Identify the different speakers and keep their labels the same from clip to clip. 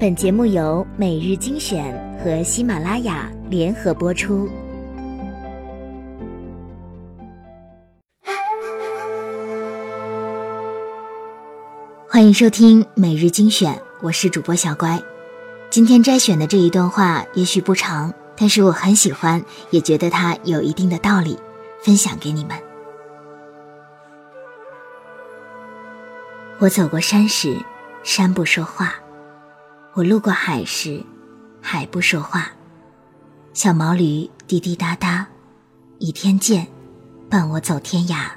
Speaker 1: 本节目由每日精选和喜马拉雅联合播出。欢迎收听每日精选，我是主播小乖。今天摘选的这一段话也许不长，但是我很喜欢，也觉得它有一定的道理，分享给你们。我走过山时，山不说话；我路过海时，海不说话。小毛驴滴滴答答，倚天剑，伴我走天涯。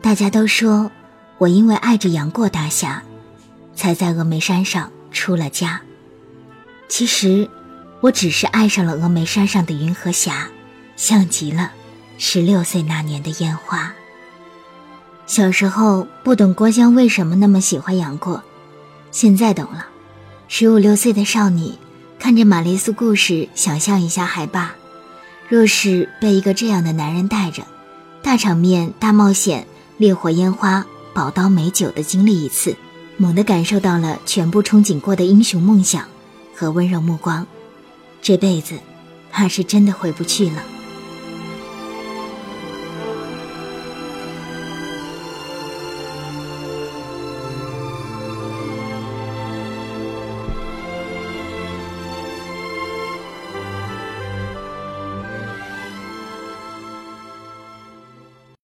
Speaker 1: 大家都说。我因为爱着杨过大侠，才在峨眉山上出了家。其实，我只是爱上了峨眉山上的云和霞，像极了十六岁那年的烟花。小时候不懂郭襄为什么那么喜欢杨过，现在懂了。十五六岁的少女看着玛丽苏故事，想象一下还罢。若是被一个这样的男人带着，大场面、大冒险、烈火烟花。宝刀美酒的经历一次，猛地感受到了全部憧憬过的英雄梦想和温柔目光，这辈子怕是真的回不去了。